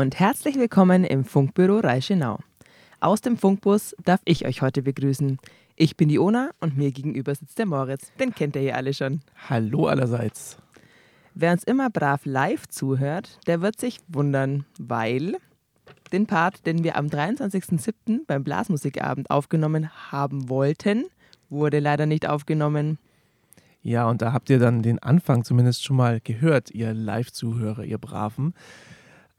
und herzlich willkommen im Funkbüro Reichenau. Aus dem Funkbus darf ich euch heute begrüßen. Ich bin die Ona und mir gegenüber sitzt der Moritz. Den kennt ihr hier alle schon. Hallo allerseits. Wer uns immer brav live zuhört, der wird sich wundern, weil den Part, den wir am 23.07. beim Blasmusikabend aufgenommen haben wollten, wurde leider nicht aufgenommen. Ja, und da habt ihr dann den Anfang zumindest schon mal gehört, ihr Live-Zuhörer, ihr Braven.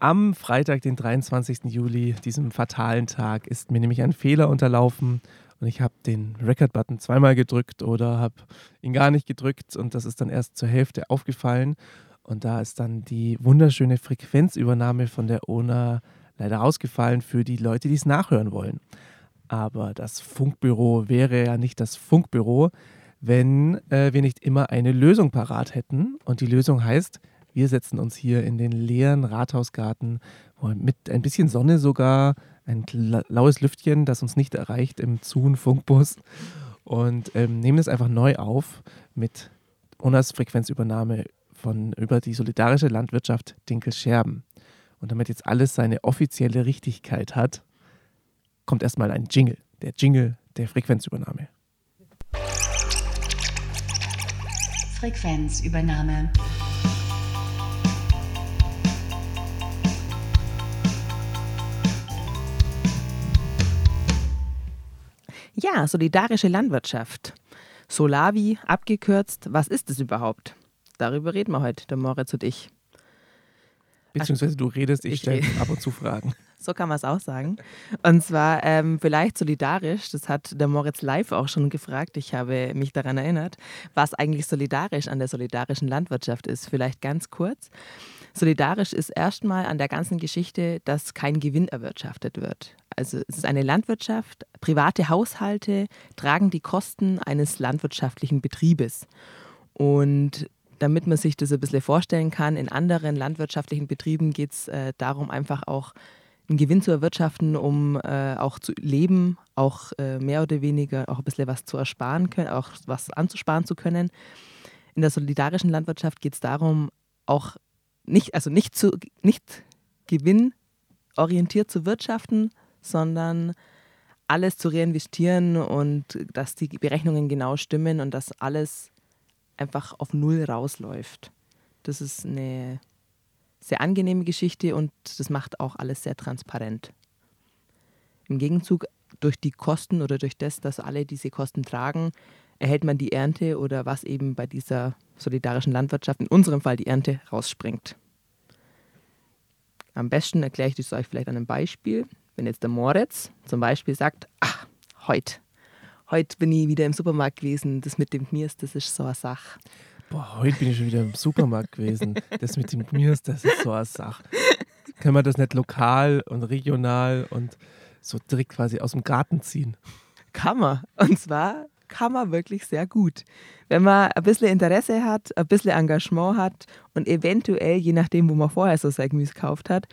Am Freitag, den 23. Juli, diesem fatalen Tag, ist mir nämlich ein Fehler unterlaufen und ich habe den Record-Button zweimal gedrückt oder habe ihn gar nicht gedrückt und das ist dann erst zur Hälfte aufgefallen und da ist dann die wunderschöne Frequenzübernahme von der ONA leider rausgefallen für die Leute, die es nachhören wollen. Aber das Funkbüro wäre ja nicht das Funkbüro, wenn äh, wir nicht immer eine Lösung parat hätten. Und die Lösung heißt, wir setzen uns hier in den leeren Rathausgarten mit ein bisschen Sonne sogar, ein la- laues Lüftchen, das uns nicht erreicht im Zoom-Funkbus und ähm, nehmen es einfach neu auf mit Onas Frequenzübernahme von über die solidarische Landwirtschaft Dinkelscherben. Und damit jetzt alles seine offizielle Richtigkeit hat, kommt erstmal ein Jingle, der Jingle der Frequenzübernahme. Frequenzübernahme. Ja, solidarische Landwirtschaft. Solavi, abgekürzt, was ist es überhaupt? Darüber reden wir heute, der Moritz und ich. Beziehungsweise du redest, ich Ich stelle ab und zu Fragen. So kann man es auch sagen. Und zwar ähm, vielleicht solidarisch, das hat der Moritz live auch schon gefragt, ich habe mich daran erinnert, was eigentlich solidarisch an der solidarischen Landwirtschaft ist. Vielleicht ganz kurz. Solidarisch ist erstmal an der ganzen Geschichte, dass kein Gewinn erwirtschaftet wird. Also es ist eine Landwirtschaft, private Haushalte tragen die Kosten eines landwirtschaftlichen Betriebes. Und damit man sich das ein bisschen vorstellen kann, in anderen landwirtschaftlichen Betrieben geht es äh, darum, einfach auch einen Gewinn zu erwirtschaften, um äh, auch zu leben, auch äh, mehr oder weniger auch ein bisschen was zu ersparen können, auch was anzusparen zu können. In der solidarischen Landwirtschaft geht es darum, auch nicht, also nicht zu nicht gewinnorientiert zu wirtschaften, sondern alles zu reinvestieren und dass die Berechnungen genau stimmen und dass alles einfach auf Null rausläuft. Das ist eine sehr angenehme Geschichte und das macht auch alles sehr transparent. Im Gegenzug durch die Kosten oder durch das, dass alle diese Kosten tragen, erhält man die Ernte oder was eben bei dieser solidarischen Landwirtschaft, in unserem Fall die Ernte, rausspringt. Am besten erkläre ich das euch vielleicht an einem Beispiel. Wenn jetzt der Moritz zum Beispiel sagt, ach, heute, heute bin ich wieder im Supermarkt gewesen, das mit dem Kniers, das ist so eine Sache. Boah, heute bin ich schon wieder im Supermarkt gewesen. Das mit dem Gmirs, das ist so eine Sache. Können wir das nicht lokal und regional und so direkt quasi aus dem Garten ziehen? Kann man. Und zwar kann man wirklich sehr gut. Wenn man ein bisschen Interesse hat, ein bisschen Engagement hat und eventuell, je nachdem, wo man vorher so sein Gemüse gekauft hat,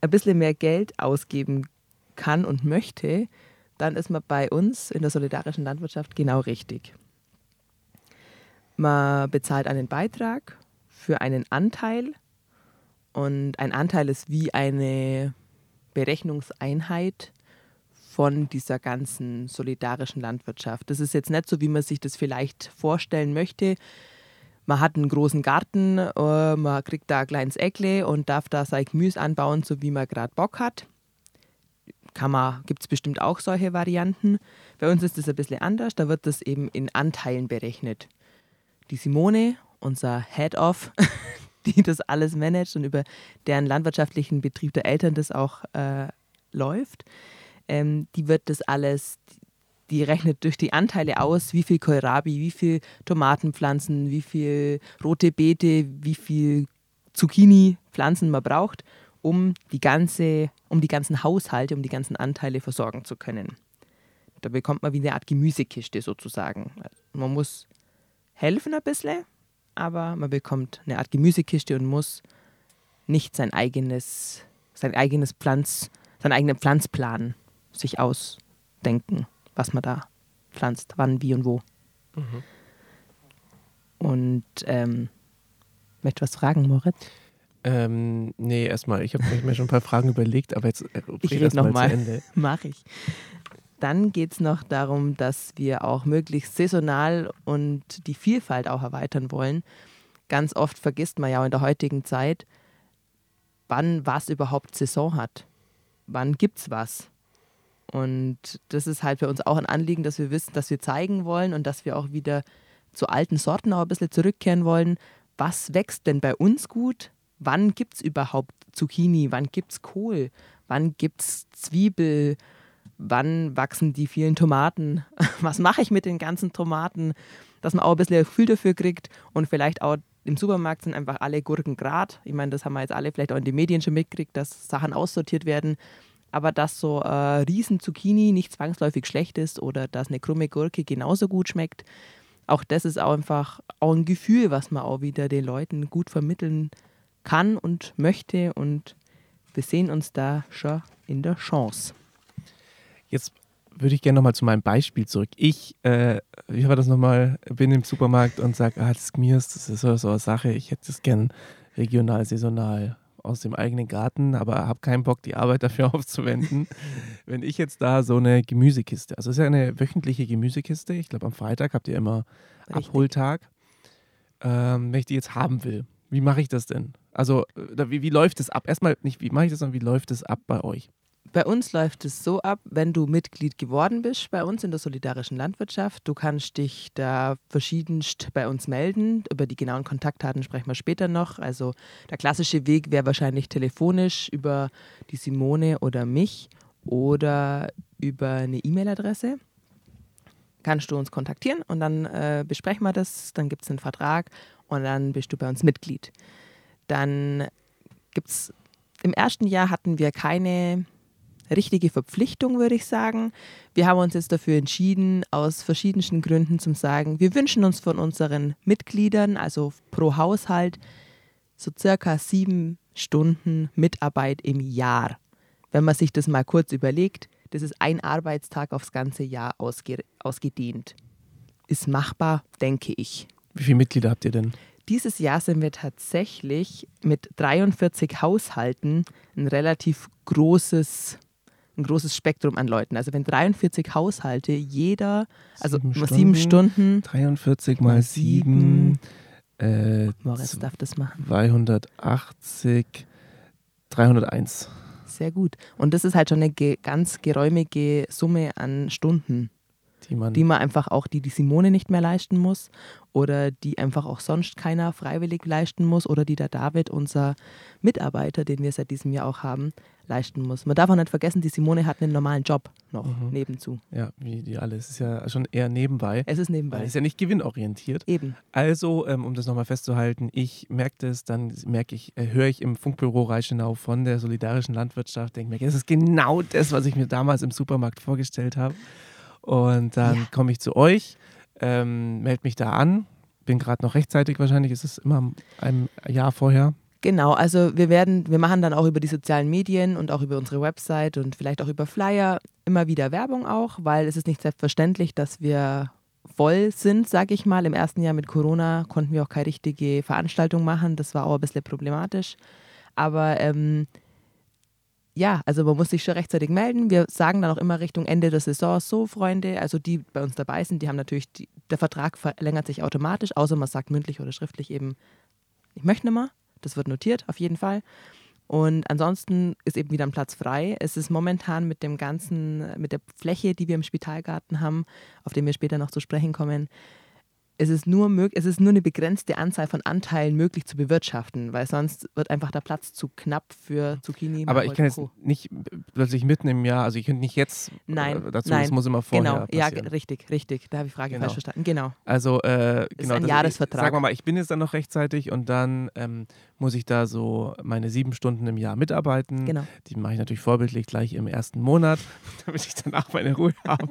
ein bisschen mehr Geld ausgeben kann und möchte, dann ist man bei uns in der solidarischen Landwirtschaft genau richtig. Man bezahlt einen Beitrag für einen Anteil und ein Anteil ist wie eine Berechnungseinheit von dieser ganzen solidarischen Landwirtschaft. Das ist jetzt nicht so, wie man sich das vielleicht vorstellen möchte. Man hat einen großen Garten, äh, man kriegt da ein kleines Eckle und darf da sein Gemüse anbauen, so wie man gerade Bock hat. Gibt es bestimmt auch solche Varianten. Bei uns ist das ein bisschen anders, da wird das eben in Anteilen berechnet. Die Simone, unser Head-Off, die das alles managt und über deren landwirtschaftlichen Betrieb der Eltern das auch äh, läuft, ähm, die wird das alles, die rechnet durch die Anteile aus, wie viel Kohlrabi, wie viel Tomatenpflanzen, wie viel rote Beete, wie viel Zucchini-Pflanzen man braucht um die, ganze, um die ganzen Haushalte, um die ganzen Anteile versorgen zu können. Da bekommt man wie eine Art Gemüsekiste sozusagen. Man muss helfen ein bisschen, aber man bekommt eine Art Gemüsekiste und muss nicht sein eigenes, sein eigenes Pflanz, seinen eigenen Pflanzplan sich ausdenken, was man da pflanzt, wann, wie und wo. Mhm. Und ähm, möchte was fragen, Moritz? Ähm, nee, erstmal, ich habe mir schon ein paar Fragen überlegt, aber jetzt äh, Ich red red erst noch mal mal. zu Ende. Mache ich. Dann geht es noch darum, dass wir auch möglichst saisonal und die Vielfalt auch erweitern wollen. Ganz oft vergisst man ja in der heutigen Zeit, wann was überhaupt Saison hat. Wann gibt's was? Und das ist halt für uns auch ein Anliegen, dass wir wissen, dass wir zeigen wollen und dass wir auch wieder zu alten Sorten auch ein bisschen zurückkehren wollen. Was wächst denn bei uns gut? Wann gibt es überhaupt Zucchini? Wann gibt es Kohl? Wann gibt es Zwiebel? Wann wachsen die vielen Tomaten? Was mache ich mit den ganzen Tomaten? Dass man auch ein bisschen Gefühl dafür kriegt und vielleicht auch im Supermarkt sind einfach alle Gurken grad. Ich meine, das haben wir jetzt alle vielleicht auch in den Medien schon mitgekriegt, dass Sachen aussortiert werden. Aber dass so äh, riesen Zucchini nicht zwangsläufig schlecht ist oder dass eine krumme Gurke genauso gut schmeckt, auch das ist auch einfach auch ein Gefühl, was man auch wieder den Leuten gut vermitteln kann und möchte. Und wir sehen uns da schon in der Chance. Jetzt würde ich gerne nochmal zu meinem Beispiel zurück. Ich, äh, wie war das nochmal, bin im Supermarkt und sage, ah, das Gmirs, das ist so, so eine Sache, ich hätte es gern regional, saisonal aus dem eigenen Garten, aber habe keinen Bock, die Arbeit dafür aufzuwenden. Wenn ich jetzt da so eine Gemüsekiste, also es ist ja eine wöchentliche Gemüsekiste, ich glaube am Freitag habt ihr immer Richtig. Abholtag, ähm, wenn ich die jetzt haben will, wie mache ich das denn? Also äh, wie, wie läuft es ab? Erstmal nicht, wie mache ich das, sondern wie läuft es ab bei euch? Bei uns läuft es so ab, wenn du Mitglied geworden bist bei uns in der solidarischen Landwirtschaft, du kannst dich da verschiedenst bei uns melden. Über die genauen Kontaktdaten sprechen wir später noch. Also der klassische Weg wäre wahrscheinlich telefonisch über die Simone oder mich oder über eine E-Mail-Adresse. Kannst du uns kontaktieren und dann äh, besprechen wir das, dann gibt es einen Vertrag und dann bist du bei uns Mitglied. Dann gibt es, im ersten Jahr hatten wir keine richtige Verpflichtung, würde ich sagen. Wir haben uns jetzt dafür entschieden, aus verschiedensten Gründen zum sagen, wir wünschen uns von unseren Mitgliedern, also pro Haushalt, so circa sieben Stunden Mitarbeit im Jahr. Wenn man sich das mal kurz überlegt, das ist ein Arbeitstag aufs ganze Jahr ausge ausgedehnt. Ist machbar, denke ich. Wie viele Mitglieder habt ihr denn? Dieses Jahr sind wir tatsächlich mit 43 Haushalten ein relativ großes, ein großes Spektrum an Leuten. Also wenn 43 Haushalte jeder, also Sieben sieben, sieben Stunden, 43 mal 7, äh, Moritz darf das machen. 280, 301. Sehr gut. Und das ist halt schon eine ge ganz geräumige Summe an Stunden, Die man, die man einfach auch, die die Simone nicht mehr leisten muss oder die einfach auch sonst keiner freiwillig leisten muss oder die der David, unser Mitarbeiter, den wir seit diesem Jahr auch haben, leisten muss. Man darf auch nicht vergessen, die Simone hat einen normalen Job noch Mhm. nebenzu. ja, wie die alle. Es ist ja schon eher nebenbei. Es ist nebenbei. es ist ja nicht gewinnorientiert. Eben. Also, ähm, um das nochmal festzuhalten, ich merke das, dann merke ich, äh, höre ich im Funkbüro Reichenau von der solidarischen Landwirtschaft, denke mir, das ist genau das, was ich mir damals im Supermarkt vorgestellt habe. Und dann Ja. komme ich zu euch, ähm, melde mich da an, bin gerade noch rechtzeitig wahrscheinlich, ist es immer ein Jahr vorher. Genau, also wir werden, wir machen dann auch über die sozialen Medien und auch über unsere Website und vielleicht auch über Flyer immer wieder Werbung auch, weil es ist nicht selbstverständlich, dass wir voll sind, sage ich mal. Im ersten Jahr mit Corona konnten wir auch keine richtige Veranstaltung machen. Das war auch ein bisschen problematisch. Aber ähm, ja, also man muss sich schon rechtzeitig melden. Wir sagen dann auch immer Richtung Ende der Saison so, Freunde, also die bei uns dabei sind, die haben natürlich, die, der Vertrag verlängert sich automatisch, außer man sagt mündlich oder schriftlich eben, ich möchte nicht mehr. Das wird notiert, auf jeden Fall. Und ansonsten ist eben wieder ein Platz frei. Es ist momentan mit dem ganzen, mit der Fläche, die wir im Spitalgarten haben, auf den wir später noch zu sprechen kommen, es ist nur es ist nur eine begrenzte Anzahl von Anteilen möglich zu bewirtschaften, weil sonst wird einfach der Platz zu knapp für Zucchini. Aber ich kann jetzt nicht plötzlich mitten im Jahr, also ich könnte nicht jetzt Nein, äh, dazu, nein, das muss immer vorher Genau, ja, passieren. ge- richtig, richtig. Da habe ich die Frage Genau. falsch verstanden. Genau. Also, äh, genau. ein das- Jahresvertrag. Sagen wir mal, ich bin jetzt dann noch rechtzeitig und dann ähm, muss ich da so meine sieben Stunden im Jahr mitarbeiten. Genau. Die mache ich natürlich vorbildlich gleich im ersten Monat, damit ich danach meine Ruhe habe.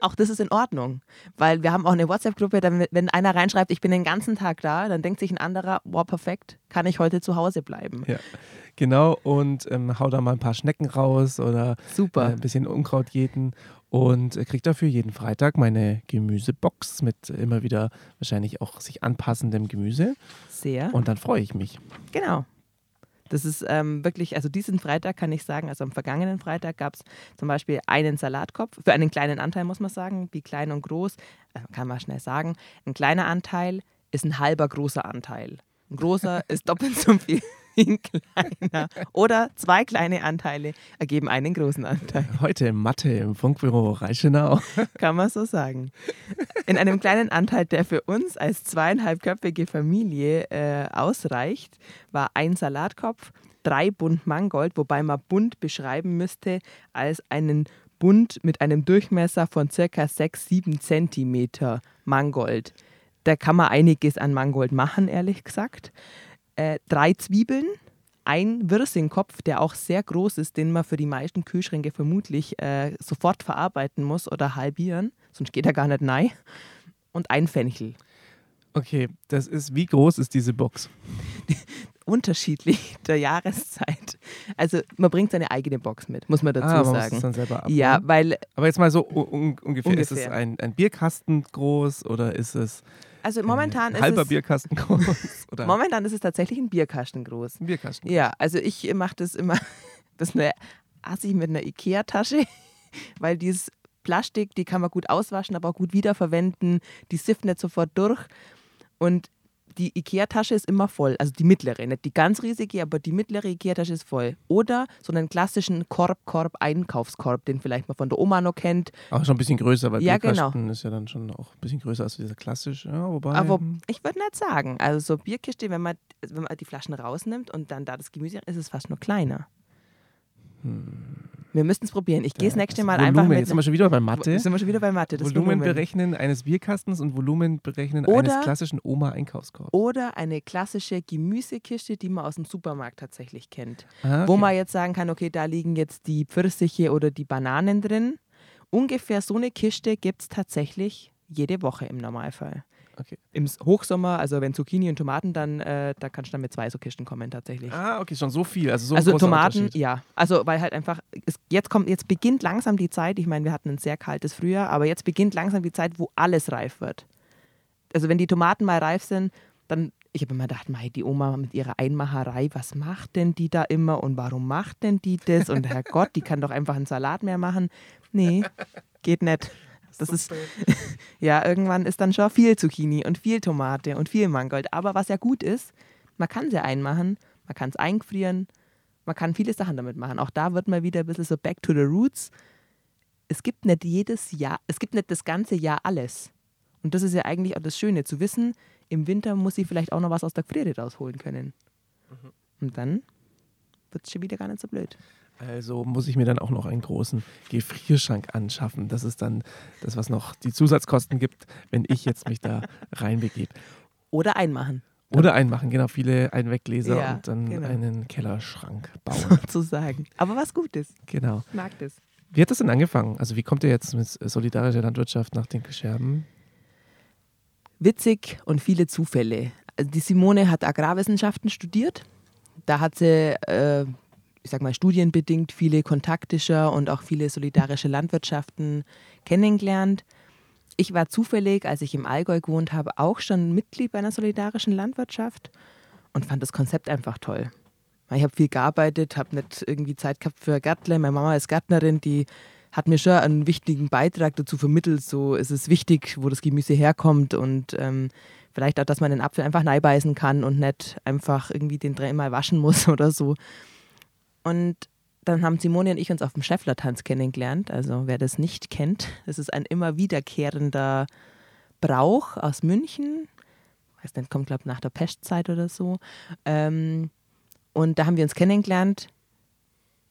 Auch das ist in Ordnung, weil wir haben auch eine WhatsApp-Gruppe, wenn einer reinschreibt, ich bin den ganzen Tag da, dann denkt sich ein anderer, wow, perfekt, kann ich heute zu Hause bleiben. Ja, genau. Und ähm, hau da mal ein paar Schnecken raus oder Super. äh, ein bisschen Unkraut jäten und kriege dafür jeden Freitag meine Gemüsebox mit immer wieder wahrscheinlich auch sich anpassendem Gemüse. Sehr. Und dann freue ich mich. Genau. Das ist ähm, wirklich, also diesen Freitag kann ich sagen, also am vergangenen Freitag gab es zum Beispiel einen Salatkopf, für einen kleinen Anteil muss man sagen, wie klein und groß, äh, kann man schnell sagen. Ein kleiner Anteil ist ein halber großer Anteil. Ein großer ist doppelt so viel ein kleiner. Oder zwei kleine Anteile ergeben einen großen Anteil. Heute Mathe im Funkbüro Reichenau. Kann man so sagen. In einem kleinen Anteil, der für uns als zweieinhalbköpfige Familie äh, ausreicht, war ein Salatkopf, drei Bund Mangold, wobei man Bund beschreiben müsste als einen Bund mit einem Durchmesser von circa 6, 7 Zentimeter Mangold. Da kann man einiges an Mangold machen, ehrlich gesagt. Äh, drei Zwiebeln, ein Wirsingkopf, der auch sehr groß ist, den man für die meisten Kühlschränke vermutlich äh, sofort verarbeiten muss oder halbieren, sonst geht er gar nicht rein. Und ein Fenchel. Okay, das ist, wie groß ist diese Box? Unterschiedlich der Jahreszeit. Also man bringt seine eigene Box mit, muss man dazu ah, man muss sagen. es dann selber. Ja, weil, Aber jetzt mal so un ungefähr, ist es Ungefähr. ein, ein Bierkasten groß oder ist es also momentan ein ist halber es, Bierkasten groß? Oder momentan ist es tatsächlich ein Bierkasten groß. ein Bierkasten? Ja, also ich mache das immer, das ist eine Assi mit einer Ikea-Tasche, weil dieses Plastik, die kann man gut auswaschen, aber auch gut wiederverwenden. Die sifft nicht sofort durch. Und die Ikea-Tasche ist immer voll. Also die mittlere, nicht die ganz riesige, aber die mittlere Ikea-Tasche ist voll. Oder so einen klassischen Korb-Korb-Einkaufskorb, den vielleicht man von der Oma noch kennt. Auch schon ein bisschen größer, weil Ja, Bierkasten ist ja dann schon auch ein bisschen größer als dieser klassisch. Ja, wobei, Aber ich würde nicht sagen. Also so Bierkiste, wenn man, wenn man die Flaschen rausnimmt und dann da das Gemüse, ist es fast nur kleiner. Wir müssten es probieren. Ich gehe das ja, nächste das Mal Volumen, einfach mit. Jetzt sind wir schon wieder bei Mathe. Sind wir schon wieder bei Mathe. Das Volumen Volumen. berechnen eines Bierkastens und Volumen berechnen Oder- eines klassischen Oma-Einkaufskorbs. Oder eine klassische Gemüsekiste, die man aus dem Supermarkt tatsächlich kennt. Ah, Wo okay. man jetzt sagen kann, okay, da liegen jetzt die Pfirsiche oder die Bananen drin. Ungefähr so eine Kiste gibt es tatsächlich jede Woche im Normalfall. Okay. Im Hochsommer, also wenn Zucchini und Tomaten, dann äh, da kannst du dann mit zwei so Kisten kommen tatsächlich. Ah, okay, schon so viel. Also so also Tomaten, ja. Also weil halt einfach, es, jetzt kommt, jetzt beginnt langsam die Zeit, ich meine, wir hatten ein sehr kaltes Frühjahr, aber jetzt beginnt langsam die Zeit, wo alles reif wird. Also wenn die Tomaten mal reif sind, dann, ich habe immer gedacht, mei, die Oma mit ihrer Einmacherei, was macht denn die da immer und warum macht denn die das? Und Herrgott, die kann doch einfach einen Salat mehr machen. Nee, geht nicht. Das ist, ja, irgendwann ist dann schon viel Zucchini und viel Tomate und viel Mangold. Aber was ja gut ist, man kann sie einmachen, man kann es einfrieren, man kann viele Sachen damit machen. Auch da wird mal wieder ein bisschen so back to the roots. Es gibt nicht jedes Jahr, es gibt nicht das ganze Jahr alles. Und das ist ja eigentlich auch das Schöne, zu wissen, im Winter muss ich vielleicht auch noch was aus der Friere rausholen können. Und dann wird es schon wieder gar nicht so blöd. Also muss ich mir dann auch noch einen großen Gefrierschrank anschaffen. Das ist dann das, was noch die Zusatzkosten gibt, wenn ich jetzt mich da reinbegebe. Oder einmachen, Oder einmachen, genau, viele Einweggläser Ja, und dann genau. einen Kellerschrank bauen. sozusagen. Aber was Gutes. genau. Ich mag das. Wie hat das denn angefangen? Also wie kommt ihr jetzt mit solidarischer Landwirtschaft nach den Gescherben? witzig und viele Zufälle. Also die Simone hat Agrarwissenschaften studiert. Da hat sie, äh, ich sag mal, studienbedingt viele kontaktischer und auch viele solidarische Landwirtschaften kennengelernt. Ich war zufällig, als ich im Allgäu gewohnt habe, auch schon Mitglied bei einer solidarischen Landwirtschaft und fand das Konzept einfach toll. Ich habe viel gearbeitet, habe nicht irgendwie Zeit gehabt für Gärtler. Meine Mama ist Gärtnerin, die hat mir schon einen wichtigen Beitrag dazu vermittelt. So ist es wichtig, wo das Gemüse herkommt und ähm, vielleicht auch, dass man den Apfel einfach neibeißen kann und nicht einfach irgendwie den dreimal waschen muss oder so. Und dann haben Simone und ich uns auf dem Schäfflertanz kennengelernt. Also wer das nicht kennt, das ist ein immer wiederkehrender Brauch aus München. Weiß nicht, kommt glaube ich nach der Pestzeit oder so. Ähm, und da haben wir uns kennengelernt.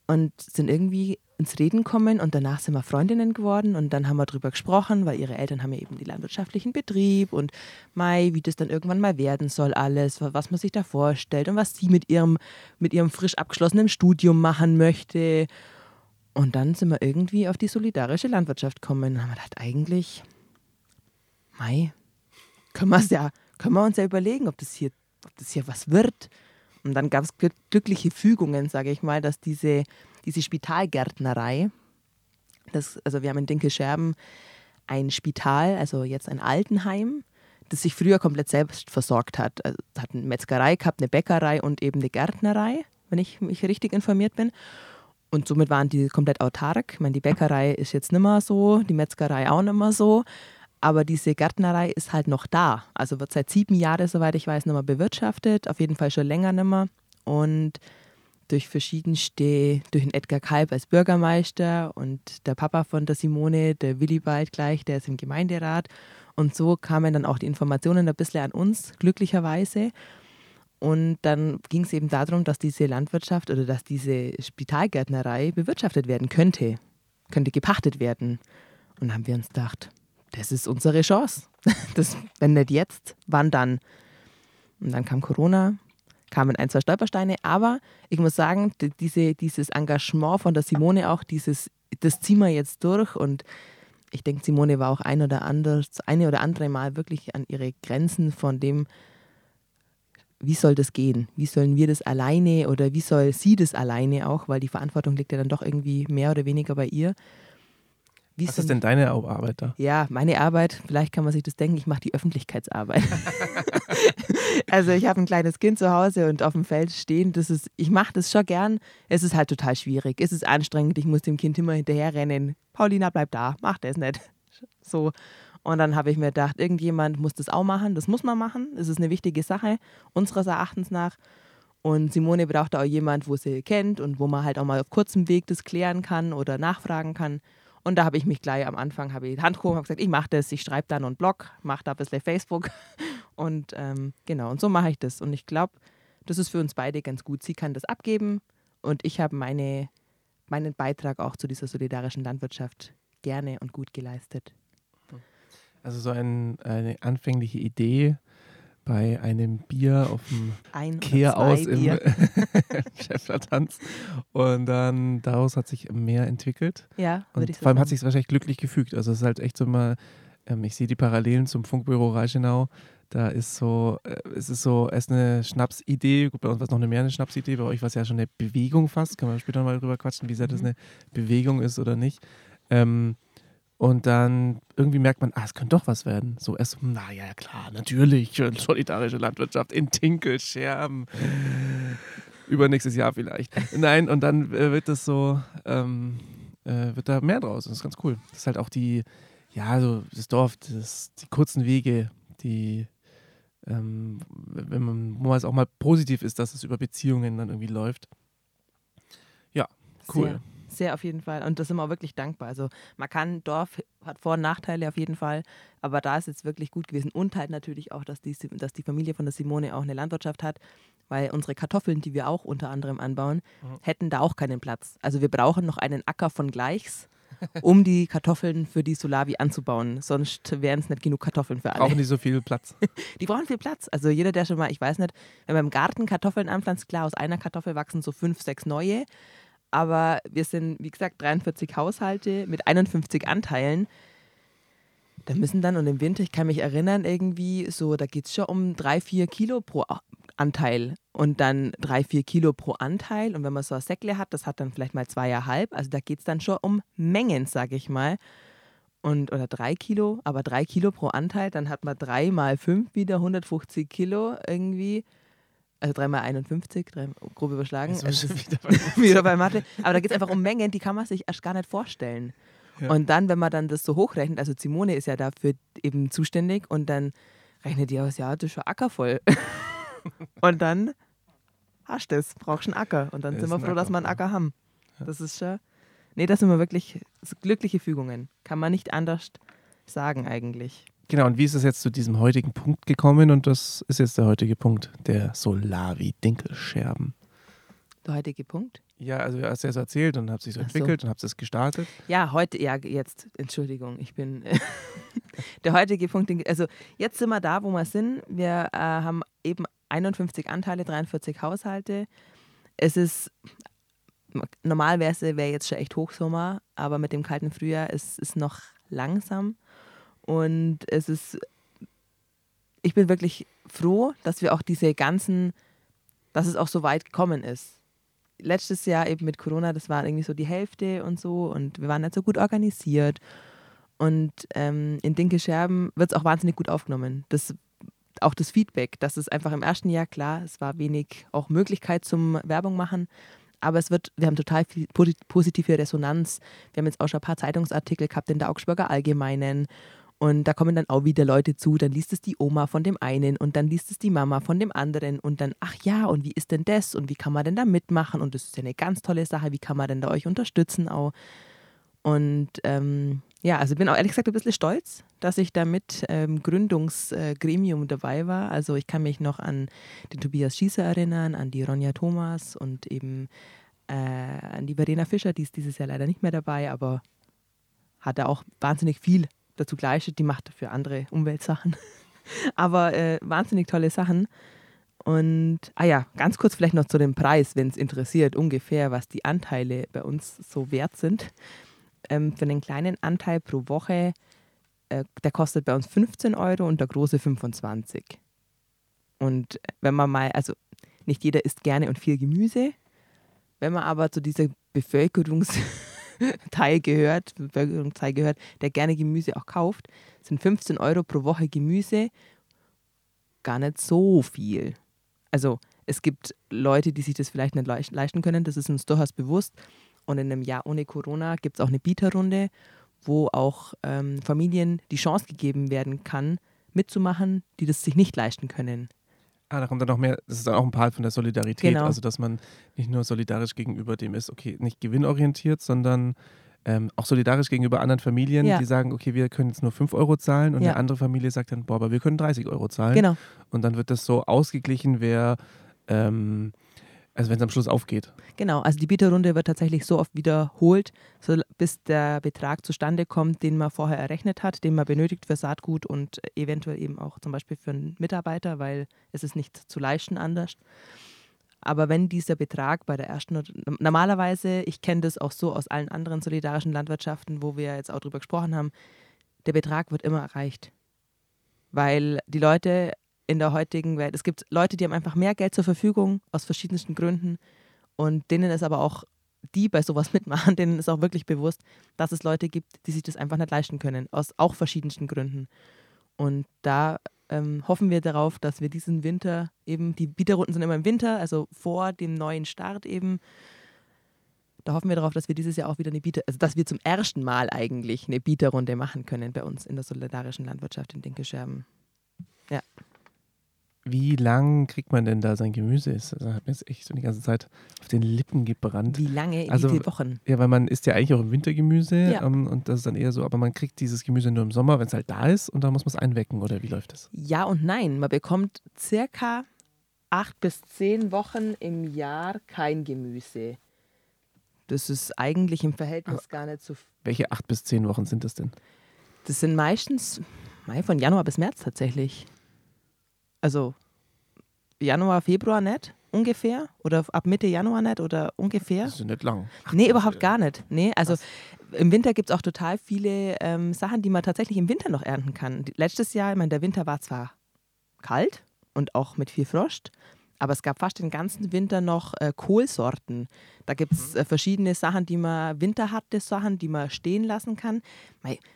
Und sind irgendwie ins Reden kommen und danach sind wir Freundinnen geworden und dann haben wir darüber gesprochen, weil ihre Eltern haben ja eben den landwirtschaftlichen Betrieb und Mai, wie das dann irgendwann mal werden soll alles, was man sich da vorstellt und was sie mit ihrem, mit ihrem frisch abgeschlossenen Studium machen möchte. Und dann sind wir irgendwie auf die solidarische Landwirtschaft gekommen und haben gedacht, eigentlich, Mai, können, ja, können wir uns ja überlegen, ob das hier, ob das hier was wird. Und dann gab es glückliche Fügungen, sage ich mal, dass diese, diese Spitalgärtnerei, das, also wir haben in Dinkelscherben ein Spital, also jetzt ein Altenheim, das sich früher komplett selbst versorgt hat. Also hat eine Metzgerei gehabt, eine Bäckerei und eben eine Gärtnerei, wenn ich mich richtig informiert bin. Und somit waren die komplett autark. Ich meine, die Bäckerei ist jetzt nicht mehr so, die Metzgerei auch nicht mehr so. Aber diese Gärtnerei ist halt noch da. Also wird seit sieben Jahren, soweit ich weiß, mehr bewirtschaftet. Auf jeden Fall schon länger nicht mehr. Und durch verschiedenste, durch den Edgar Kalb als Bürgermeister und der Papa von der Simone, der Willi bald gleich, der ist im Gemeinderat. Und so kamen dann auch die Informationen ein bisschen an uns, glücklicherweise. Und dann ging es eben darum, dass diese Landwirtschaft oder dass diese Spitalgärtnerei bewirtschaftet werden könnte, könnte gepachtet werden. Und dann haben wir uns gedacht, das ist unsere Chance. Das, wenn nicht jetzt, wann dann? Und dann kam Corona, kamen ein, zwei Stolpersteine, aber ich muss sagen, diese, dieses Engagement von der Simone auch, dieses, das ziehen wir jetzt durch und ich denke, Simone war auch ein oder anderes, eine oder andere Mal wirklich an ihre Grenzen von dem, wie soll das gehen? Wie sollen wir das alleine oder wie soll sie das alleine auch, weil die Verantwortung liegt ja dann doch irgendwie mehr oder weniger bei ihr. Wie Was ist denn deine Arbeit da? Ja, meine Arbeit, vielleicht kann man sich das denken, ich mache die Öffentlichkeitsarbeit. also ich habe ein kleines Kind zu Hause und auf dem Feld stehen, das ist, ich mache das schon gern. Es ist halt total schwierig, es ist anstrengend, ich muss dem Kind immer hinterherrennen. Paulina, bleib da, mach das nicht. So. Und dann habe ich mir gedacht, irgendjemand muss das auch machen, das muss man machen, es ist eine wichtige Sache, unseres Erachtens nach. Und Simone braucht auch jemand, wo sie kennt und wo man halt auch mal auf kurzem Weg das klären kann oder nachfragen kann. Und da habe ich mich gleich am Anfang habe ich Hand gehoben, habe gesagt, ich mache das, ich schreibe da noch einen Blog, mache da ein bisschen Facebook. Und ähm, genau, und so mache ich das. Und ich glaube, das ist für uns beide ganz gut. Sie kann das abgeben und ich habe meine, meinen Beitrag auch zu dieser solidarischen Landwirtschaft gerne und gut geleistet. Also so ein, eine anfängliche Idee bei einem Bier auf dem ein Kehraus im Schäfflertanz. Und dann daraus hat sich mehr entwickelt. Ja, und ich Vor allem hat sich wahrscheinlich glücklich gefügt. Also es ist halt echt so mal, ähm, ich sehe die Parallelen zum Funkbüro Reichenau. Da ist so, äh, es ist so erst eine Schnapsidee, bei uns war es noch eine mehr eine Schnapsidee, bei euch war es ja schon eine Bewegung fast, kann man später mal drüber quatschen, wie sehr das mhm. eine Bewegung ist oder nicht. Ähm, und dann irgendwie merkt man, ah, es könnte doch was werden. So erst, naja, klar, natürlich, solidarische Landwirtschaft in Tinkelscherben. Übernächstes Jahr vielleicht. Nein, und dann äh, wird das so, ähm, äh, wird da mehr draus. Das ist ganz cool. Das ist halt auch die, ja, so das Dorf, das, die kurzen Wege, die, ähm, wenn man, wo man es auch mal positiv ist, dass es über Beziehungen dann irgendwie läuft. Ja, cool. Sehr sehr auf jeden Fall. Und da sind wir auch wirklich dankbar. Also man kann, Dorf hat Vor- und Nachteile auf jeden Fall, aber da ist jetzt wirklich gut gewesen. Und halt natürlich auch, dass die, dass die Familie von der Simone auch eine Landwirtschaft hat, weil unsere Kartoffeln, die wir auch unter anderem anbauen, mhm. hätten da auch keinen Platz. Also wir brauchen noch einen Acker von Gleichs um die Kartoffeln für die Solavi anzubauen. Sonst wären es nicht genug Kartoffeln für alle. Brauchen die so viel Platz? die brauchen viel Platz. Also jeder, der schon mal, ich weiß nicht, wenn man im Garten Kartoffeln anpflanzt, klar, aus einer Kartoffel wachsen so fünf, sechs neue. Aber wir sind, wie gesagt, 43 Haushalte mit 51 Anteilen. Da müssen dann, und im Winter, ich kann mich erinnern, irgendwie so, da geht es schon um drei, vier Kilo pro Anteil. Und dann drei, vier Kilo pro Anteil. Und wenn man so ein Säckle hat, das hat dann vielleicht mal zweieinhalb. Also da geht es dann schon um Mengen, sage ich mal. Und, oder drei Kilo, aber drei Kilo pro Anteil, dann hat man drei mal fünf wieder 150 Kilo irgendwie also dreimal 51, drei, grob überschlagen. Also wieder, bei wieder bei Mathe. Aber da geht es einfach um Mengen, die kann man sich erst gar nicht vorstellen. Ja. Und dann, wenn man dann das so hochrechnet, also Simone ist ja dafür eben zuständig und dann rechnet die aus, ja, das ist schon Acker voll. und dann hast du es, brauchst einen Acker. Und dann das sind wir froh, Acker, dass wir einen Acker haben. Ja. Das ist schon. Nee, das sind wir wirklich glückliche Fügungen. Kann man nicht anders sagen eigentlich. Genau, und wie ist es jetzt zu diesem heutigen Punkt gekommen? Und das ist jetzt der heutige Punkt, der Solavi-Dinkelscherben. Der heutige Punkt? Ja, also du hast ja so erzählt und habt sich so Ach so. entwickelt und habt es gestartet. Ja, heute, ja, jetzt, Entschuldigung, ich bin. der heutige Punkt, also jetzt sind wir da, wo wir sind. Wir äh, haben eben 51 Anteile, 43 Haushalte. Es ist, normal wäre jetzt schon echt Hochsommer, aber mit dem kalten Frühjahr ist es noch langsam. Und es ist, ich bin wirklich froh, dass wir auch diese ganzen, dass es auch so weit gekommen ist letztes Jahr eben mit Corona, das war irgendwie so die Hälfte und so und wir waren nicht so gut organisiert. Und ähm, in Dinkelscherben wird es auch wahnsinnig gut aufgenommen. Das, auch das Feedback, das ist einfach im ersten Jahr klar, es war wenig auch Möglichkeit zum Werbung machen, aber es wird, wir haben total viel posi- positive Resonanz. Wir haben jetzt auch schon ein paar Zeitungsartikel gehabt in der Augsburger Allgemeinen und da kommen dann auch wieder Leute zu, dann liest es die Oma von dem einen und dann liest es die Mama von dem anderen und dann, ach ja, und wie ist denn das und wie kann man denn da mitmachen und das ist ja eine ganz tolle Sache, wie kann man denn da euch unterstützen auch. Und ähm, ja, also bin auch ehrlich gesagt ein bisschen stolz, dass ich da mit ähm, Gründungsgremium dabei war. Also ich kann mich noch an den Tobias Schießer erinnern, an die Ronja Thomas und eben äh, an die Verena Fischer, die ist dieses Jahr leider nicht mehr dabei, aber hat da auch wahnsinnig viel dazu geleistet. Die macht dafür andere Umweltsachen. aber äh, wahnsinnig tolle Sachen. Und, ah ja, ganz kurz vielleicht noch zu dem Preis, wenn es interessiert, ungefähr, was die Anteile bei uns so wert sind. Ähm, für einen kleinen Anteil pro Woche, äh, der kostet bei uns 15 Euro und der große 25. Und wenn man mal, also nicht jeder isst gerne und viel Gemüse, wenn man aber zu dieser Bevölkerungsteil gehört, Bevölkerungsteil gehört, der gerne Gemüse auch kauft, sind 15 Euro pro Woche Gemüse gar nicht so viel. Also es gibt Leute, die sich das vielleicht nicht leis- leisten können, das ist uns durchaus bewusst. Und in einem Jahr ohne Corona gibt es auch eine Bieterrunde, wo auch ähm, Familien die Chance gegeben werden kann, mitzumachen, die das sich nicht leisten können. Ah, da kommt dann noch mehr, das ist dann auch ein Part von der Solidarität, Genau. also dass man nicht nur solidarisch gegenüber dem ist, okay, nicht gewinnorientiert, sondern ähm, auch solidarisch gegenüber anderen Familien, Ja. die sagen, okay, wir können jetzt nur 5 Euro zahlen und Ja. eine andere Familie sagt dann, boah, aber wir können 30 Euro zahlen. Genau. Und dann wird das so ausgeglichen, wer, ähm, also wenn es am Schluss aufgeht. Genau, also die Bieterrunde wird tatsächlich so oft wiederholt, so, bis der Betrag zustande kommt, den man vorher errechnet hat, den man benötigt für Saatgut und eventuell eben auch zum Beispiel für einen Mitarbeiter, weil es ist nicht zu leisten anders. Aber wenn dieser Betrag bei der ersten, normalerweise, ich kenne das auch so aus allen anderen solidarischen Landwirtschaften, wo wir jetzt auch drüber gesprochen haben, der Betrag wird immer erreicht. Weil die Leute in der heutigen Welt, es gibt Leute, die haben einfach mehr Geld zur Verfügung aus verschiedensten Gründen und denen ist aber auch, die bei sowas mitmachen, denen ist auch wirklich bewusst, dass es Leute gibt, die sich das einfach nicht leisten können, aus auch verschiedensten Gründen. Und da ähm, hoffen wir darauf, dass wir diesen Winter eben, die Bieterrunden sind immer im Winter, also vor dem neuen Start eben. Da hoffen wir darauf, dass wir dieses Jahr auch wieder eine Bieter, also dass wir zum ersten Mal eigentlich eine Bieterrunde machen können bei uns in der solidarischen Landwirtschaft in Dinkelscherben. Wie lang kriegt man denn da sein Gemüse? Das hat mir jetzt echt so die ganze Zeit auf den Lippen gebrannt. Wie lange, Also- wie viele Wochen? Ja, weil man isst ja eigentlich auch im Winter Gemüse Ja. ähm, und das ist dann eher so, aber man kriegt dieses Gemüse nur im Sommer, wenn es halt da ist und dann muss man es einwecken oder wie läuft das? Ja und nein. Man bekommt circa acht bis zehn Wochen im Jahr kein Gemüse. Das ist eigentlich im Verhältnis gar nicht so. Welche acht bis zehn Wochen sind das denn? Das sind meistens Mai, von Januar bis März tatsächlich. Also Januar, Februar nicht ungefähr oder ab Mitte Januar nicht oder ungefähr. Das ist nicht lang. Nee, überhaupt gar nicht. Nee, also im Winter gibt es auch total viele ähm, Sachen, die man tatsächlich im Winter noch ernten kann. Letztes Jahr, ich meine, der Winter war zwar kalt und auch mit viel Frost, aber es gab fast den ganzen Winter noch äh, Kohlsorten. Da gibt es äh, verschiedene Sachen, die man, winterharte Sachen, die man stehen lassen kann.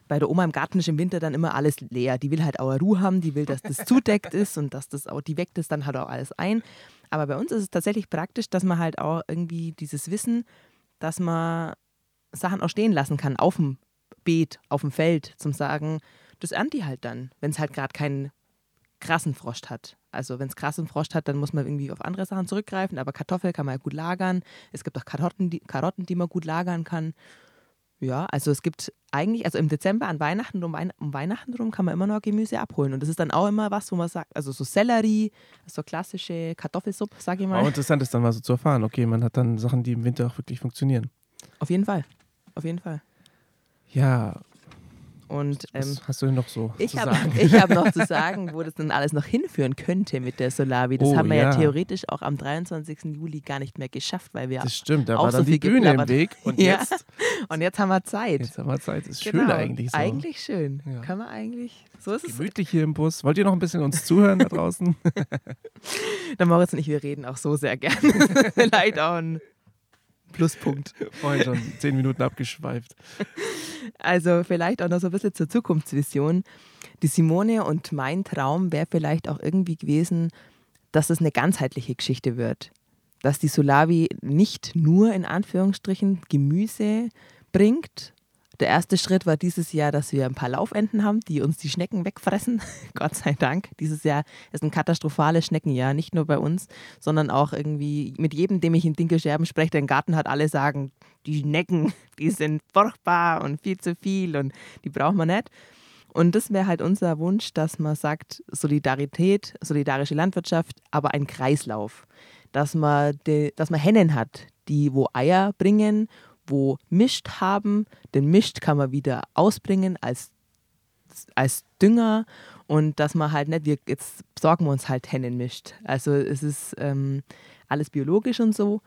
Bei der Oma im Garten ist im Winter dann immer alles leer. Die will halt auch Ruhe haben, die will, dass das zudeckt ist und dass das auch, die weckt es dann halt auch alles ein. Aber bei uns ist es tatsächlich praktisch, dass man halt auch irgendwie dieses Wissen, dass man Sachen auch stehen lassen kann auf dem Beet, auf dem Feld, zum sagen, das ernte ich halt dann, wenn es halt gerade keinen krassen Frost hat. Also wenn es krassen Frost hat, dann muss man irgendwie auf andere Sachen zurückgreifen, aber Kartoffel kann man ja gut lagern. Es gibt auch Karotten, die, Karotten, die man gut lagern kann. Ja, also es gibt eigentlich, also im Dezember an Weihnachten, um, Wein, um Weihnachten rum kann man immer noch Gemüse abholen. Und das ist dann auch immer was, wo man sagt, also so Sellerie, so klassische Kartoffelsuppe, sag ich mal. Auch interessant ist dann mal so zu erfahren, okay, man hat dann Sachen, die im Winter auch wirklich funktionieren. Auf jeden Fall. Auf jeden Fall. Ja, Und ähm, was hast du denn noch so ich zu habe sagen? hab noch zu sagen, wo das dann alles noch hinführen könnte mit der Solavi. Das Oh, haben wir ja. ja. theoretisch auch am 23. Juli gar nicht mehr geschafft, weil wir. Das stimmt, da auch war so dann die Bühne im. Weg und Ja. jetzt, Und jetzt haben wir Zeit. jetzt haben wir Zeit. Das ist Genau. schön eigentlich so. Eigentlich schön. Ja. Kann man eigentlich. So ist es. Gemütlich hier im Bus. Wollt ihr noch ein bisschen uns zuhören da draußen? Der Moritz und ich, wir reden auch so sehr gern. Vielleicht auch ein Pluspunkt. Vorhin schon zehn Minuten abgeschweift. Also vielleicht auch noch so ein bisschen zur Zukunftsvision. Die Simone und mein Traum wäre vielleicht auch irgendwie gewesen, dass es eine ganzheitliche Geschichte wird. Dass die Solavi nicht nur in Anführungsstrichen Gemüse bringt. Der erste Schritt war dieses Jahr, dass wir ein paar Laufenten haben, die uns die Schnecken wegfressen. Gott sei Dank. Dieses Jahr ist ein katastrophales Schneckenjahr, nicht nur bei uns, sondern auch irgendwie mit jedem, dem ich in Dinkelscherben spreche, der einen Garten hat, alle sagen, die Schnecken, die sind furchtbar und viel zu viel und die brauchen wir nicht. Und das wäre halt unser Wunsch, dass man sagt, Solidarität, solidarische Landwirtschaft, aber ein Kreislauf. Dass man, de, dass man Hennen hat, die wo Eier bringen, wo Mischt haben. Den Mischt kann man wieder ausbringen als, als Dünger und dass man halt nicht, wir, jetzt sorgen wir uns halt Hennen mischt. Also es ist ähm, alles biologisch und so,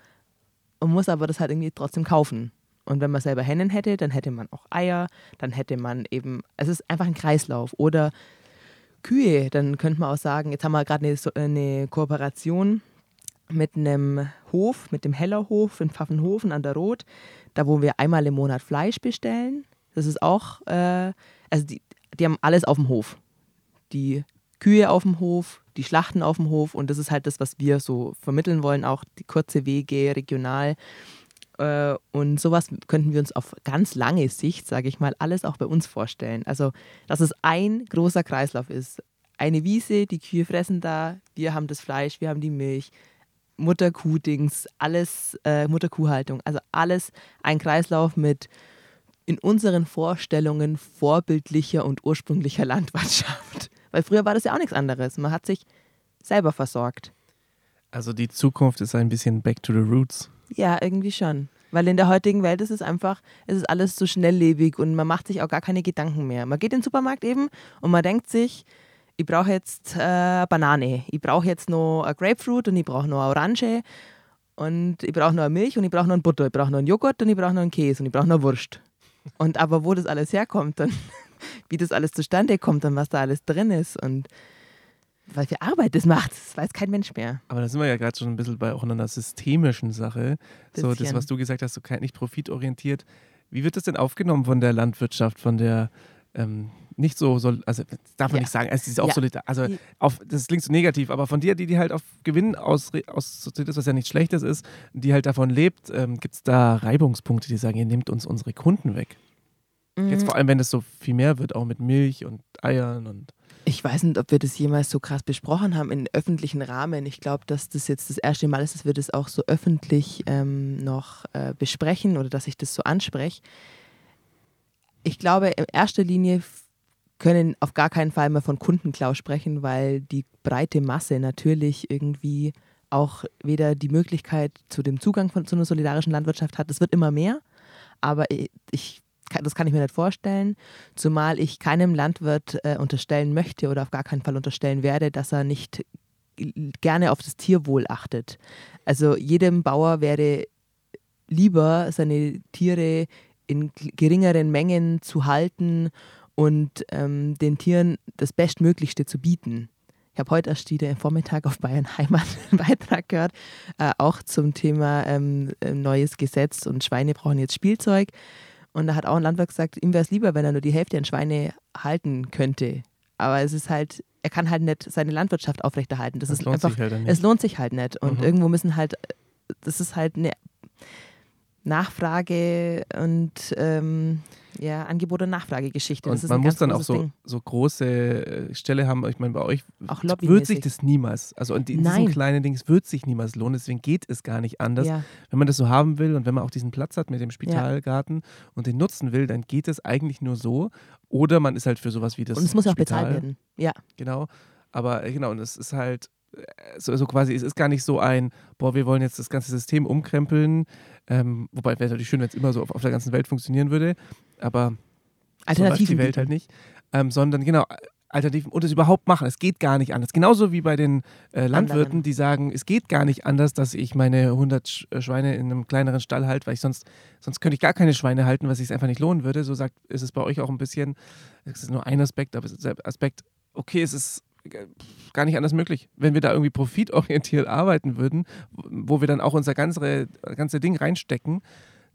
man muss aber das halt irgendwie trotzdem kaufen. Und wenn man selber Hennen hätte, dann hätte man auch Eier, dann hätte man eben, es ist einfach ein Kreislauf. Oder Kühe, dann könnte man auch sagen, jetzt haben wir gerade eine, so- eine Kooperation mit einem Hof, mit dem Hellerhof in Pfaffenhofen an der Rot, da wo wir einmal im Monat Fleisch bestellen. Das ist auch, äh, also die, die haben alles auf dem Hof. Die Kühe auf dem Hof, die Schlachten auf dem Hof und das ist halt das, was wir so vermitteln wollen, auch die kurze Wege, regional. Äh, Und sowas könnten wir uns auf ganz lange Sicht, sage ich mal, alles auch bei uns vorstellen. Also, dass es ein großer Kreislauf ist. Eine Wiese, die Kühe fressen da, wir haben das Fleisch, wir haben die Milch, Mutterkuh-Dings, alles äh, Mutterkuhhaltung. Also alles ein Kreislauf mit in unseren Vorstellungen vorbildlicher und ursprünglicher Landwirtschaft. Weil früher war das ja auch nichts anderes. Man hat sich selber versorgt. Also die Zukunft ist ein bisschen back to the roots. Ja, irgendwie schon. Weil in der heutigen Welt ist es einfach, es ist alles so schnelllebig und man macht sich auch gar keine Gedanken mehr. Man geht in den Supermarkt eben und man denkt sich, ich brauche jetzt äh, Banane, ich brauche jetzt noch ein Grapefruit und ich brauche noch eine Orange und ich brauche noch eine Milch und ich brauche noch einen Butter, ich brauche noch einen Joghurt und ich brauche noch einen Käse und ich brauche noch Wurst. Und aber wo das alles herkommt, dann wie das alles zustande kommt und was da alles drin ist und was für Arbeit das macht, das weiß kein Mensch mehr. Aber da sind wir ja gerade schon ein bisschen bei auch einer systemischen Sache. So, das, Bisschen. was du gesagt hast, so nicht profitorientiert. Wie wird das denn aufgenommen von der Landwirtschaft, von der ähm, nicht so, sol- also das darf man Ja. nicht sagen, es ist auch Ja. solidar, also Die- auf, das klingt so negativ, aber von dir, die, die halt auf Gewinn aus, aus das, was ja nichts Schlechtes ist, die halt davon lebt, ähm, gibt es da Reibungspunkte, die sagen, ihr nehmt uns unsere Kunden weg. Jetzt Mhm. vor allem, wenn es so viel mehr wird, auch mit Milch und Eiern und Ich weiß nicht, ob wir das jemals so krass besprochen haben im öffentlichen Rahmen. Ich glaube, dass das jetzt das erste Mal ist, dass wir das auch so öffentlich ähm, noch äh, besprechen oder dass ich das so anspreche. Ich glaube, in erster Linie können auf gar keinen Fall mehr von Kundenklau sprechen, weil die breite Masse natürlich irgendwie auch weder die Möglichkeit zu dem Zugang von, zu einer solidarischen Landwirtschaft hat. Es wird immer mehr, aber ich, das kann ich mir nicht vorstellen. Zumal ich keinem Landwirt äh, unterstellen möchte oder auf gar keinen Fall unterstellen werde, dass er nicht gerne auf das Tierwohl achtet. Also jedem Bauer wäre lieber, seine Tiere in geringeren Mengen zu halten und ähm, den Tieren das Bestmöglichste zu bieten. Ich habe heute erst wieder im Vormittag auf Bayern Heimat einen Beitrag gehört, äh, auch zum Thema ähm, äh, neues Gesetz und Schweine brauchen jetzt Spielzeug. Und da hat auch ein Landwirt gesagt, ihm wäre es lieber, wenn er nur die Hälfte an Schweine halten könnte. Aber es ist halt, er kann halt nicht seine Landwirtschaft aufrechterhalten. Das, das ist lohnt einfach, sich halt es lohnt sich halt nicht. Und Mhm. irgendwo müssen halt, das ist halt eine Nachfrage und ähm, ja, Angebot- und Nachfragegeschichte. Und man muss dann auch so, Ding. so große äh, Stelle haben. Ich meine, bei euch wird sich das niemals, also in, in Nein. diesem kleinen Ding, es wird sich niemals lohnen, deswegen geht es gar nicht anders. Ja, Wenn man das so haben will und wenn man auch diesen Platz hat mit dem Spitalgarten und den nutzen will, dann geht es eigentlich nur so. Oder man ist halt für sowas wie das und es muss ja auch Spital, bezahlt werden. Ja, Genau. Aber äh, genau, und es ist halt so, so quasi, es ist gar nicht so ein, boah, wir wollen jetzt das ganze System umkrempeln. Ähm, wobei wäre natürlich schön, wenn es immer so auf, auf der ganzen Welt funktionieren würde. Aber so Alternativen die Welt halt nicht. Ähm, sondern genau, Alternativen und es überhaupt machen. Es geht gar nicht anders. Genauso wie bei den äh, Landwirten, Anderen. die sagen, es geht gar nicht anders, dass ich meine 100 Sch äh, Schweine in einem kleineren Stall halte, weil ich sonst, sonst könnte ich gar keine Schweine halten, was sich einfach nicht lohnen würde. So sagt, ist es bei euch auch ein bisschen, es ist nur ein Aspekt, aber es ist der Aspekt, okay, es ist gar nicht anders möglich. Wenn wir da irgendwie profitorientiert arbeiten würden, wo wir dann auch unser ganze, ganze Ding reinstecken,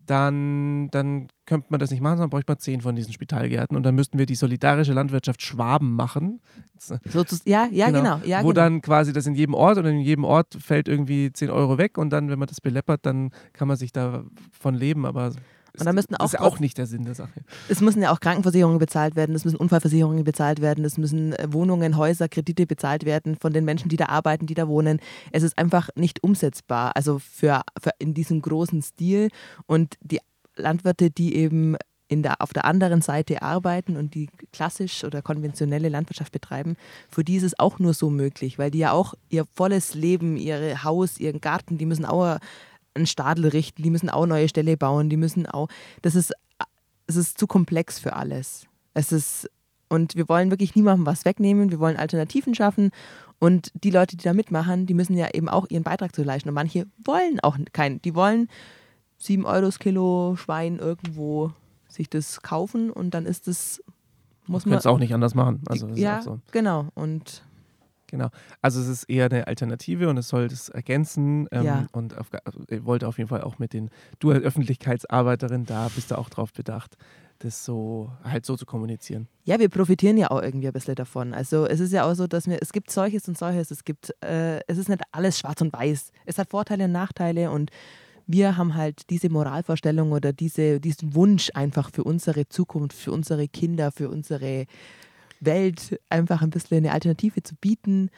dann, dann könnte man das nicht machen, sondern bräuchte man zehn von diesen Spitalgärten und dann müssten wir die solidarische Landwirtschaft Schwaben machen. So ja, ja, genau. ja, wo genau. dann quasi das in jedem Ort und in jedem Ort fällt irgendwie 10 Euro weg und dann, wenn man das beleppert, dann kann man sich davon leben, aber Und da müssten das auch ist ja drauf- auch nicht der Sinn der Sache. Es müssen ja auch Krankenversicherungen bezahlt werden, es müssen Unfallversicherungen bezahlt werden, es müssen äh, Wohnungen, Häuser, Kredite bezahlt werden von den Menschen, die da arbeiten, die da wohnen. Es ist einfach nicht umsetzbar, also für, für in diesem großen Stil. Und die Landwirte, die eben in der, auf der anderen Seite arbeiten und die klassisch oder konventionelle Landwirtschaft betreiben, für die ist es auch nur so möglich, weil die ja auch ihr volles Leben, ihr Haus, ihren Garten, die müssen auch einen Stadel richten, die müssen auch neue Ställe bauen, die müssen auch, das ist, es ist zu komplex für alles. Es ist, und wir wollen wirklich niemandem was wegnehmen, wir wollen Alternativen schaffen und die Leute, die da mitmachen, die müssen ja eben auch ihren Beitrag zu leisten und manche wollen auch keinen, die wollen 7 Euro das Kilo Schwein irgendwo sich das kaufen und dann ist es, muss Man es auch nicht anders machen. Also das ja, so. genau. Und Genau. Also es ist eher eine Alternative und es soll das ergänzen. Ähm, Ja. Und auf, also ich wollte auf jeden Fall auch mit den, du als Öffentlichkeitsarbeiterin, da bist du auch drauf bedacht, das so halt so zu kommunizieren. Ja, wir profitieren ja auch irgendwie ein bisschen davon. Also es ist ja auch so, dass wir, es gibt solches und solches, es gibt, äh, es ist nicht alles schwarz und weiß. Es hat Vorteile und Nachteile und wir haben halt diese Moralvorstellung oder diese, diesen Wunsch einfach für unsere Zukunft, für unsere Kinder, für unsere Welt einfach ein bisschen eine Alternative zu bieten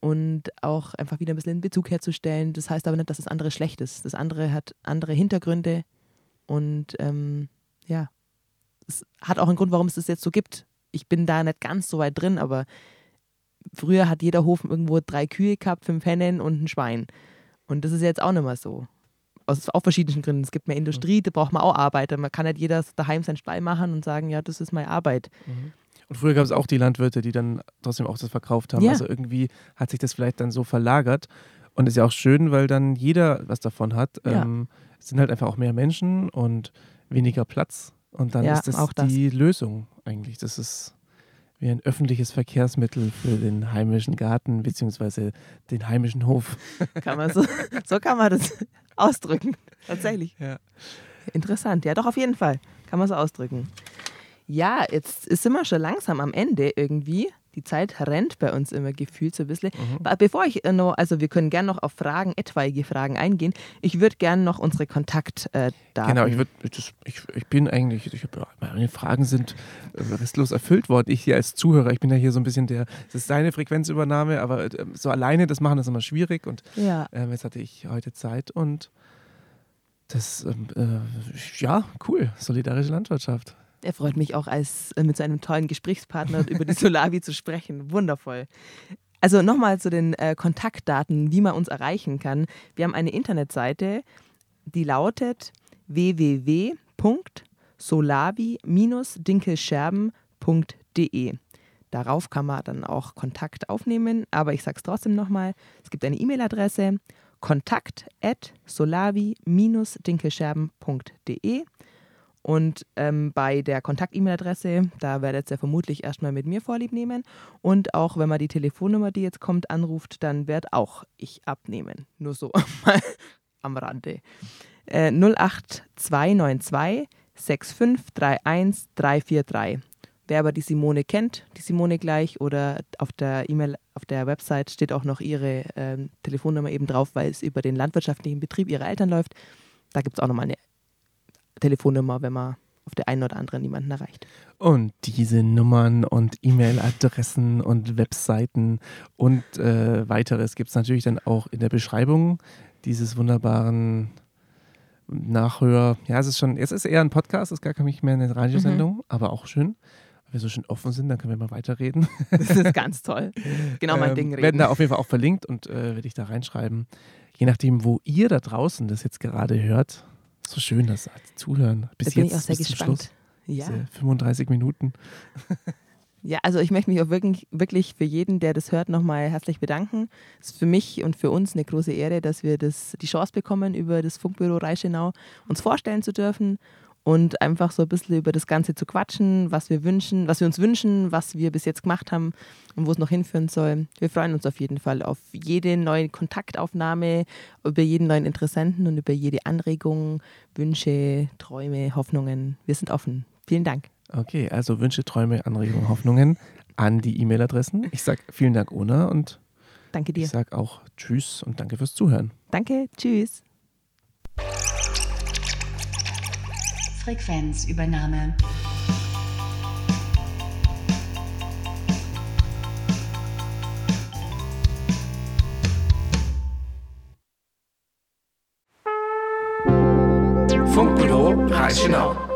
und auch einfach wieder ein bisschen einen Bezug herzustellen. Das heißt aber nicht, dass das andere schlecht ist. Das andere hat andere Hintergründe und ähm, ja, es hat auch einen Grund, warum es das jetzt so gibt. Ich bin da nicht ganz so weit drin, aber früher hat jeder Hof irgendwo drei Kühe gehabt, fünf Hennen und ein Schwein. Und das ist jetzt auch nicht mehr so. Aus auch verschiedenen Gründen. Es gibt mehr Industrie, da braucht man auch Arbeiter. Man kann nicht jeder daheim seinen Stall machen und sagen, ja, das ist meine Arbeit. Und früher gab es auch die Landwirte, die dann trotzdem auch das verkauft haben. Ja. Also irgendwie hat sich das vielleicht dann so verlagert. Und ist ja auch schön, weil dann jeder was davon hat. Ja. Ähm, es sind halt einfach auch mehr Menschen und weniger Platz. Und dann Ja, ist das, auch das. die Lösung eigentlich. Das ist wie ein öffentliches Verkehrsmittel für den heimischen Garten beziehungsweise den heimischen Hof. Kann man so, so kann man das ausdrücken. Tatsächlich. Ja. Interessant. Ja, doch, auf jeden Fall. Kann man so ausdrücken. Ja, jetzt sind wir schon langsam am Ende irgendwie. Die Zeit rennt bei uns immer gefühlt so ein bisschen. Be- Bevor ich äh, noch, also wir können gerne noch auf Fragen, etwaige Fragen eingehen. Ich würde gerne noch unsere Kontaktdaten. Genau, ich, würd, ich, ich, bin eigentlich, ich meine Fragen sind äh, restlos erfüllt worden. Ich hier als Zuhörer, ich bin ja hier so ein bisschen der, das ist deine Frequenzübernahme, aber äh, so alleine das machen ist immer schwierig und Ja, ähm, jetzt hatte ich heute Zeit und das, ähm, äh, ja, cool, solidarische Landwirtschaft. Er freut mich auch, als äh, mit so einem tollen Gesprächspartner über die Solavi zu sprechen. Wundervoll. Also nochmal zu den äh, Kontaktdaten, wie man uns erreichen kann. Wir haben eine Internetseite, die lautet www.solavi-dinkelscherben.de. Darauf kann man dann auch Kontakt aufnehmen, aber ich sage es trotzdem nochmal. Es gibt eine E-Mail-Adresse kontakt@solavi-dinkelscherben.de und ähm, bei der Kontakt-E-Mail-Adresse, da werdet ihr vermutlich erstmal mit mir Vorlieb nehmen. Und auch wenn man die Telefonnummer, die jetzt kommt, anruft, dann werd auch ich abnehmen. Nur so am Rande. Äh, 08292 6531 343. Wer aber die Simone kennt, die Simone gleich oder auf der E-Mail, auf der Website steht auch noch ihre ähm, Telefonnummer eben drauf, weil es über den landwirtschaftlichen Betrieb ihrer Eltern läuft. Da gibt es auch nochmal eine Telefonnummer, wenn man auf der einen oder anderen niemanden erreicht. Und diese Nummern und E-Mail-Adressen und Webseiten und äh, weiteres gibt es natürlich dann auch in der Beschreibung dieses wunderbaren Nachhör. Ja, es ist schon, es ist eher ein Podcast, es ist gar nicht mehr eine Radiosendung, mhm. aber auch schön. Wenn wir so schön offen sind, dann können wir mal weiterreden. Das ist ganz toll. Genau mein ähm, Ding. Reden. Werden da auf jeden Fall auch verlinkt und äh, werde ich da reinschreiben. Je nachdem, wo ihr da draußen das jetzt gerade hört. So schön, dass zuhören. Bis da bin jetzt ich auch sehr bis gespannt. Schluss. Ja. Diese 35 Minuten. Ja, also ich möchte mich auch wirklich, wirklich für jeden, der das hört, nochmal herzlich bedanken. Es ist für mich und für uns eine große Ehre, dass wir das, die Chance bekommen, über das Funkbüro Reichenau uns vorstellen zu dürfen und einfach so ein bisschen über das Ganze zu quatschen, was wir wünschen, was wir uns wünschen, was wir bis jetzt gemacht haben und wo es noch hinführen soll. Wir freuen uns auf jeden Fall auf jede neue Kontaktaufnahme, über jeden neuen Interessenten und über jede Anregung, Wünsche, Träume, Hoffnungen. Wir sind offen. Vielen Dank. Okay, also Wünsche, Träume, Anregungen, Hoffnungen an die E-Mail-Adressen. Ich sage vielen Dank, Ona, und danke dir. Ich sage auch Tschüss und danke fürs Zuhören. Danke, Tschüss. Frequenzübernahme. Funkbüro Reichenau.